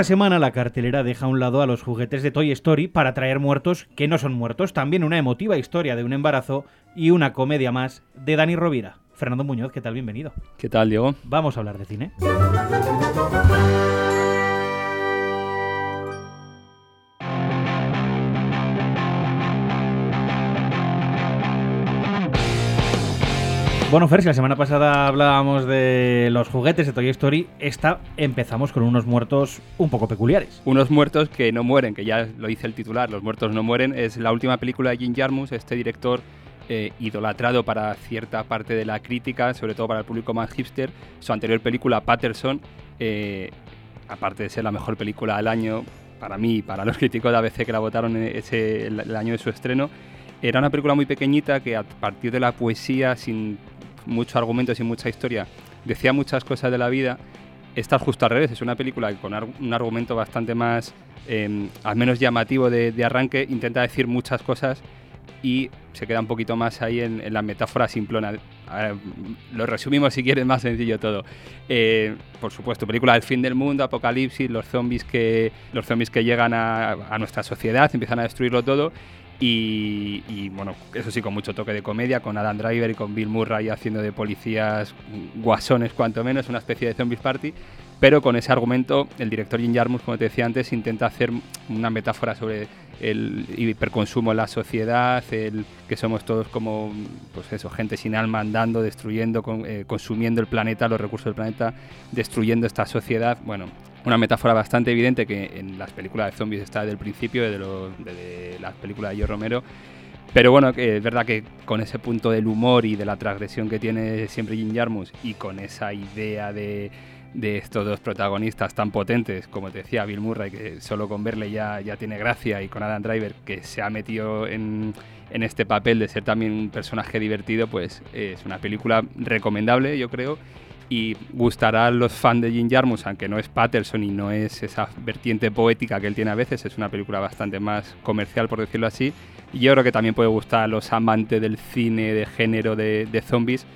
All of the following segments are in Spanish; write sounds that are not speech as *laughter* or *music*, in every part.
esta semana la cartelera deja a un lado a los juguetes de Toy Story para traer muertos que no son muertos, también una emotiva historia de un embarazo y una comedia más de Dani Rovira. Fernando Muñoz, ¿qué tal? Bienvenido. ¿Qué tal, Diego? Vamos a hablar de cine. Bueno, Fer, si la semana pasada hablábamos de los juguetes de Toy Story, esta empezamos con unos muertos un poco peculiares. Unos muertos que no mueren, que ya lo dice el titular, los muertos no mueren, es la última película de Jim Jarmus, este director eh, idolatrado para cierta parte de la crítica, sobre todo para el público más hipster. Su anterior película, Patterson, eh, aparte de ser la mejor película del año, para mí y para los *laughs* críticos de ABC que la votaron ese, el año de su estreno, era una película muy pequeñita que a partir de la poesía, sin muchos argumentos y mucha historia, decía muchas cosas de la vida. Está justo al revés, es una película con un argumento bastante más, em, al menos llamativo de, arranque, intenta decir muchas cosas y se queda un poquito más ahí en, la metáfora simplona. lo resumimos si quieres más sencillo todo. Eh, por supuesto, película del fin del mundo, apocalipsis, los zombies que, los zombies que llegan a, a nuestra sociedad, empiezan a destruirlo todo y, bueno, eso sí, con mucho toque de comedia, con Adam Driver y con Bill Murray haciendo de policías guasones, cuanto menos, una especie de zombies party. Pero con ese argumento, el director Jim Jarmus, como te decía antes, intenta hacer una metáfora sobre el hiperconsumo en la sociedad, el que somos todos como, pues eso, gente sin alma andando, destruyendo, eh, consumiendo el planeta, los recursos del planeta, destruyendo esta sociedad. Bueno, una metáfora bastante evidente que en las películas de zombies está desde el principio, desde, las películas de Joe Romero. Pero bueno, que es verdad que con ese punto del humor y de la transgresión que tiene siempre Jim Jarmus y con esa idea de, estos dos protagonistas tan potentes, como te decía Bill Murray, que solo con verle ya, ya tiene gracia, y con Adam Driver, que se ha metido en, en este papel de ser también un personaje divertido, pues es una película recomendable, yo creo y gustará a los fans de Jim Jarmus, aunque no es Patterson y no es esa vertiente poética que él tiene a veces, es una película bastante más comercial, por decirlo así. Y yo creo que también puede gustar a los amantes del cine de género de, zombies,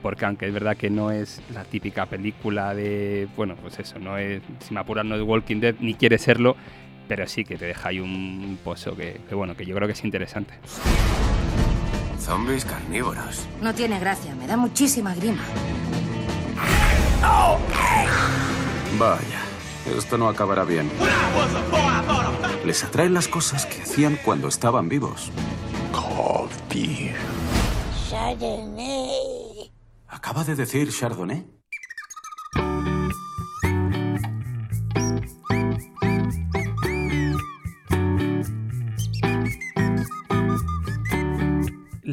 porque aunque es verdad que no es la típica película de, bueno, pues eso, no es, si me apuras, no es Walking Dead, ni quiere serlo, pero sí que te deja ahí un pozo que, que bueno, que yo creo que es interesante. Zombies carnívoros. No tiene gracia, me da muchísima grima. Vaya, esto no acabará bien. Les atraen las cosas que hacían cuando estaban vivos. Chardonnay. ¿Acaba de decir Chardonnay?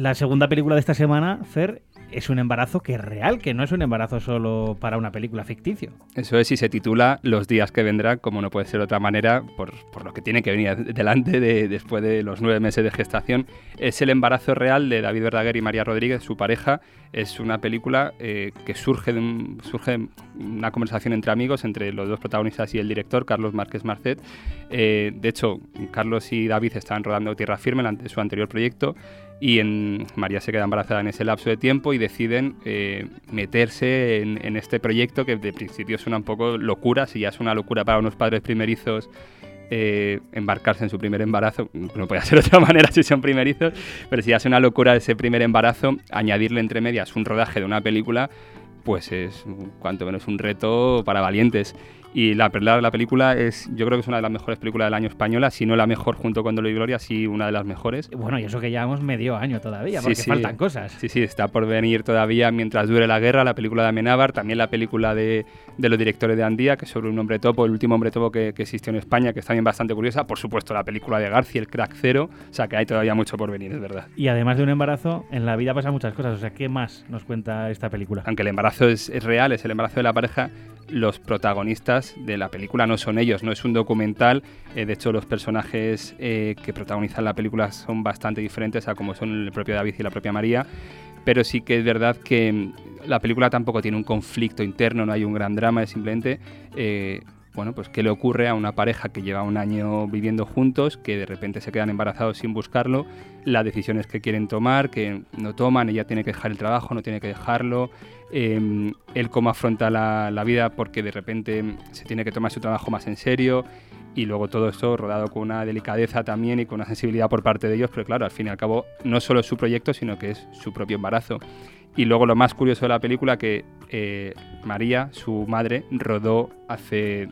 La segunda película de esta semana, Fer, es un embarazo que es real, que no es un embarazo solo para una película ficticio. Eso es, y se titula Los días que vendrán, como no puede ser de otra manera, por, lo que tiene que venir *laughs* delante de, después de los nueve meses de gestación. Es el embarazo real de David Verdaguer y María Rodríguez, su pareja. Es una película eh, que surge de, surge una conversación entre amigos, entre los dos protagonistas y el director, Carlos Márquez Marcet. Eh, de hecho, Carlos y David estaban rodando Tierra Firme, su anterior proyecto, y en, María se queda embarazada en ese lapso de tiempo y deciden eh, meterse en, este proyecto que de principio suena un poco locura, si ya es una locura para unos padres primerizos eh, embarcarse en su primer embarazo, no puede ser de otra *laughs* manera si son primerizos, pero si ya es una locura ese primer embarazo, añadirle entre medias un rodaje de una película, pues es cuanto menos un reto para valientes. Y la, la, la película es, yo creo que es una de las mejores películas del año española, si no la mejor junto con Dolor y Gloria, sí una de las mejores. Bueno, y eso que llevamos medio año todavía, porque faltan cosas. Sí, sí, está por venir todavía mientras dure la guerra, la película de Amenábar, también la película de, de, los directores de Andía, que es sobre un hombre topo, el último hombre topo que, que existió en España, que está también bastante curiosa. Por supuesto, la película de García, el crack cero, o sea que hay todavía mucho por venir, es verdad. Y además de un embarazo, en la vida pasan muchas cosas, o sea, ¿qué más nos cuenta esta película? Aunque el embarazo es, es real, es el embarazo de la pareja, los protagonistas de la película no son ellos, no es un documental. Eh, de hecho, los personajes eh, que protagonizan la película son bastante diferentes a como son el propio David y la propia María. Pero sí que es verdad que mm, la película tampoco tiene un conflicto interno, no hay un gran drama, es simplemente eh, bueno, pues qué le ocurre a una pareja que lleva un año viviendo juntos, que de repente se quedan embarazados sin buscarlo, las decisiones que quieren tomar, que no toman, ella tiene que dejar el trabajo, no tiene que dejarlo, eh, él cómo afronta la, la, vida porque de repente se tiene que tomar su trabajo más en serio y luego todo esto rodado con una delicadeza también y con una sensibilidad por parte de ellos, pero claro, al fin y al cabo no solo es su proyecto, sino que es su propio embarazo. Y luego lo más curioso de la película que eh, María, su madre, rodó hace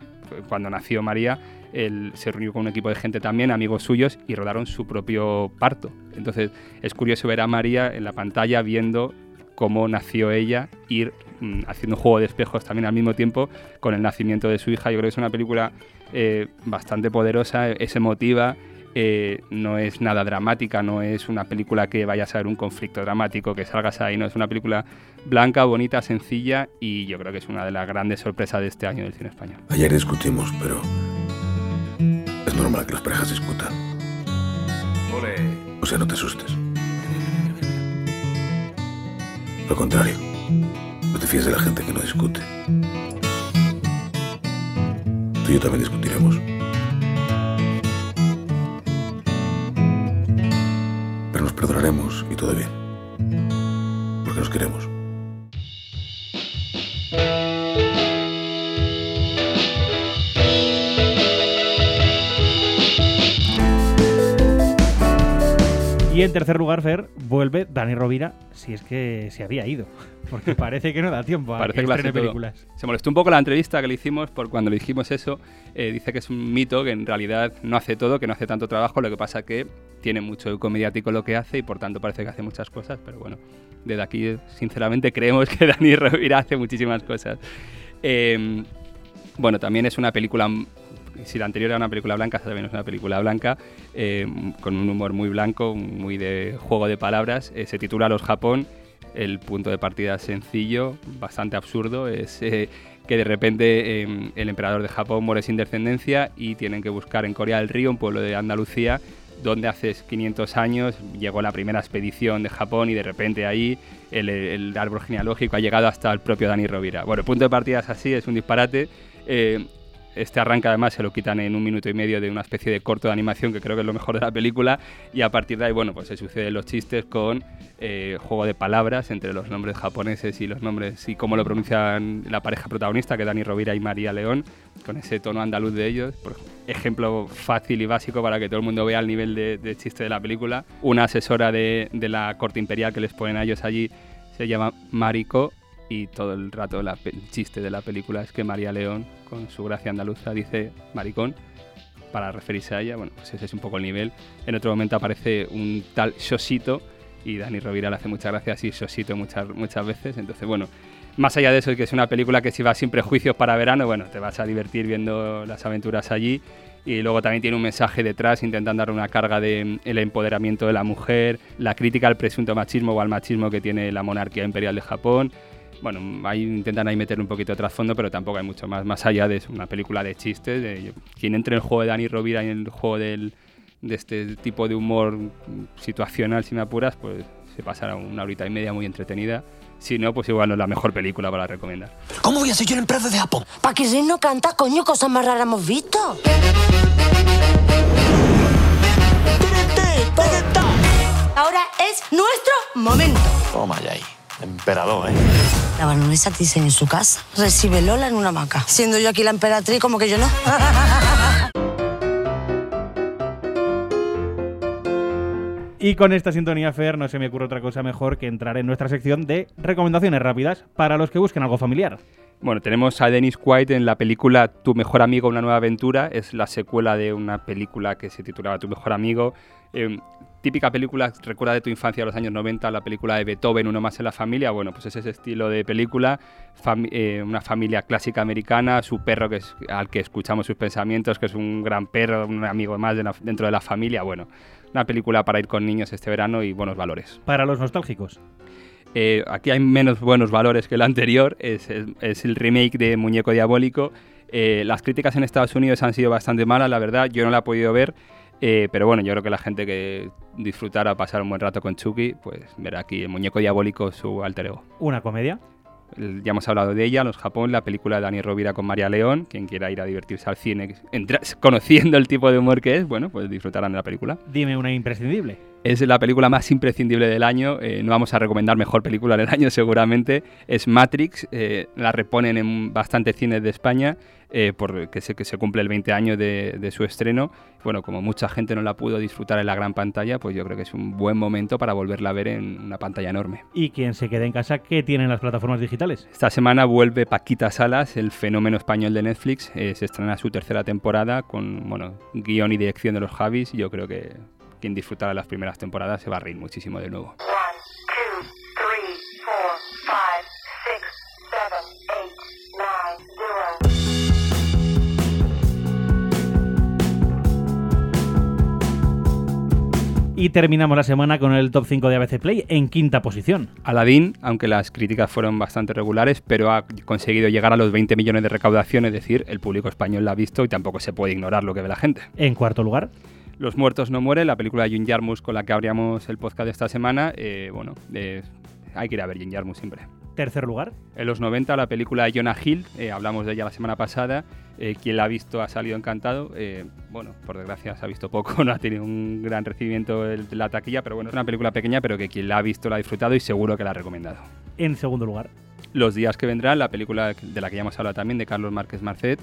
cuando nació María, él se reunió con un equipo de gente también, amigos suyos, y rodaron su propio parto. Entonces es curioso ver a María en la pantalla viendo cómo nació ella, ir mm, haciendo un juego de espejos también al mismo tiempo con el nacimiento de su hija. Yo creo que es una película eh, bastante poderosa, es emotiva, eh, no es nada dramática, no es una película que vaya a ser un conflicto dramático, que salgas ahí, no es una película blanca, bonita, sencilla y yo creo que es una de las grandes sorpresas de este año del cine español. Ayer discutimos, pero es normal que las parejas discutan. Ole. O sea, no te asustes. Lo contrario, no te fíes de la gente que no discute. Tú y yo también discutiremos. Perdonaremos y todo bien. Porque nos queremos. Y en tercer lugar, Fer, vuelve Dani Rovira, si es que se había ido. Porque *laughs* parece que no da tiempo a Parece que estrene películas. Se molestó un poco la entrevista que le hicimos por cuando le dijimos eso. eh, dice que es un mito, que en realidad no hace todo, que no hace tanto trabajo. Lo que pasa que tiene mucho eco mediático lo que hace y por tanto parece que hace muchas cosas. Pero bueno, desde aquí, sinceramente, creemos que *laughs* Dani Rovira hace muchísimas cosas. Eh, bueno, también es una película. Si la anterior era una película blanca, esta también es una película blanca, eh, con un humor muy blanco, muy de juego de palabras. Eh, se titula Los Japón. El punto de partida es sencillo, bastante absurdo. Es eh, que de repente eh, el emperador de Japón muere sin descendencia y tienen que buscar en Corea del Río, un pueblo de Andalucía, donde hace 500 años llegó la primera expedición de Japón y de repente ahí el, árbol genealógico ha llegado hasta el propio Dani Rovira. Bueno, el punto de partida es así, es un disparate. Este arranca además se lo quitan en un minuto y medio de una especie de corto de animación que creo que es lo mejor de la película. Y a partir de ahí bueno pues se suceden los chistes con eh, juego de palabras entre los nombres japoneses y los nombres y cómo lo pronuncian la pareja protagonista que Dani Rovira y María León con ese tono andaluz de ellos. Ejemplo fácil y básico para que todo el mundo vea el nivel de, chiste de la película. Una asesora de la corte imperial que les ponen a ellos allí se llama Mariko y todo el rato la el chiste de la película es que María León, con su gracia andaluza, dice maricón para referirse a ella. Bueno, pues ese es un poco el nivel. En otro momento aparece un tal Sosito y Dani Rovira le hace muchas gracias y Sosito muchas, muchas veces. Entonces, bueno, más allá de eso, que es una película que si vas sin prejuicios para verano, bueno, te vas a divertir viendo las aventuras allí. Y luego también tiene un mensaje detrás intentando dar una carga de mm, empoderamiento de la mujer, la crítica al presunto machismo o al machismo que tiene la monarquía imperial de Japón. Bueno, ahí intentan ahí meter un poquito de trasfondo, pero tampoco hay mucho más. Más allá de eso, una película de chistes. De, quien entre en el juego de Dani Rovira y en el juego del, de este tipo de humor situacional, si me apuras, pues se pasará una horita y media muy entretenida. Si no, pues igual no es la mejor película para recomendar. ¿Cómo voy a ser yo el emperador de Japón? Pa' que Rin no canta, coño, cosas más raras hemos visto. Ahora es nuestro momento. Toma ya ahí. Emperador, ¿eh? La baronesa dice en su casa, recibe Lola en una hamaca. Siendo yo aquí la emperatriz, como que yo no. *laughs* Y con esta sintonía, Fer, no se me ocurre otra cosa mejor que entrar en nuestra sección de recomendaciones rápidas para los que busquen algo familiar. Bueno, tenemos a Dennis Quaid en la película Tu mejor amigo, una nueva aventura. Es la secuela de una película que se titulaba Tu mejor amigo. Eh, típica película, recuerda de tu infancia de los años 90, la película de Beethoven, Uno más en la familia. Bueno, pues es ese estilo de película. Fami- eh, una familia clásica americana, su perro que es, al que escuchamos sus pensamientos, que es un gran perro, un amigo más de la- dentro de la familia. Bueno, una película para ir con niños este verano y buenos valores. Para los nostálgicos. Eh, aquí hay menos buenos valores que el anterior, es, es- es el remake de Muñeco Diabólico. Eh, las críticas en Estados Unidos han sido bastante malas, la verdad, yo no la he podido ver, eh, pero bueno, yo creo que la gente que disfrutara pasar un buen rato con Chucky, pues verá aquí el Muñeco Diabólico su alter ego. Una comedia. ya hemos hablado de ella, Los Japón, la película de Dani Rovira con María León. Quien quiera ir a divertirse al cine *laughs* conociendo el tipo de humor que es, bueno, pues disfrutarán de la película. Dime una imprescindible. Es la película más imprescindible del año. Eh, no vamos a recomendar mejor película del año, *laughs* seguramente. Es Matrix. Eh, la reponen en bastantes cines de España eh, porque sé que se cumple el 20 años de, su estreno. Bueno, como mucha gente no la pudo disfrutar en la gran pantalla, pues yo creo que es un buen momento para volverla a ver en una pantalla enorme. Y quien se quede en casa, ¿qué tienen las plataformas digitales? Esta semana vuelve Paquita Salas, el fenómeno español de Netflix. Eh, se estrena su tercera temporada con bueno, guion y dirección de los Javis. Yo creo que quien disfrutara las primeras temporadas se va a reír muchísimo de nuevo. Y terminamos la semana con el top 5 de ABC Play en quinta posición. Aladdin, aunque las críticas fueron bastante regulares, pero ha conseguido llegar a los 20 millones de recaudación, es decir, el público español la ha visto y tampoco se puede ignorar lo que ve la gente. En cuarto lugar. Los muertos no mueren, la película de Jim Jarmus con la que abríamos el podcast de esta semana. Eh, bueno, hay que ir a ver Jim Jarmus siempre. Tercer lugar. En los 90 la película de Jonah Hill, eh, hablamos de ella la semana pasada, eh, quien la ha visto ha salido encantado. Eh, bueno, por desgracia se ha visto poco, *laughs* no ha tenido un gran recibimiento de la taquilla, pero bueno, es una película pequeña, pero que quien la ha visto la ha disfrutado y seguro que la ha recomendado. En segundo lugar. Los días que vendrán, la película de la que ya hemos hablado también, de Carlos Márquez Marcet,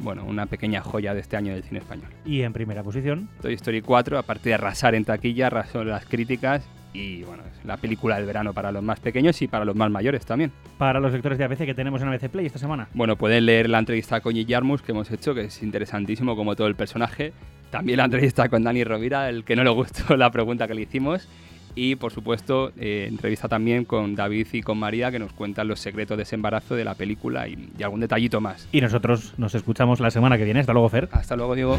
bueno, una pequeña joya de este año del cine español. Y en primera posición. Toy Story 4, aparte de arrasar en taquilla, arrasó las críticas y bueno, es la película del verano para los más pequeños y para los más mayores también. Para los lectores de ABC que tenemos en ABC Play esta semana. Bueno, pueden leer la entrevista con Jarmus que hemos hecho, que es interesantísimo como todo el personaje. También la entrevista con Dani Rovira, el que no le gustó *laughs* la pregunta que le hicimos. Y por supuesto, eh, entrevista también con David y con María que nos cuentan los secretos de ese embarazo de la película y, y algún detallito más. Y nosotros nos escuchamos la semana que viene. Hasta luego, Fer. Hasta luego, Diego.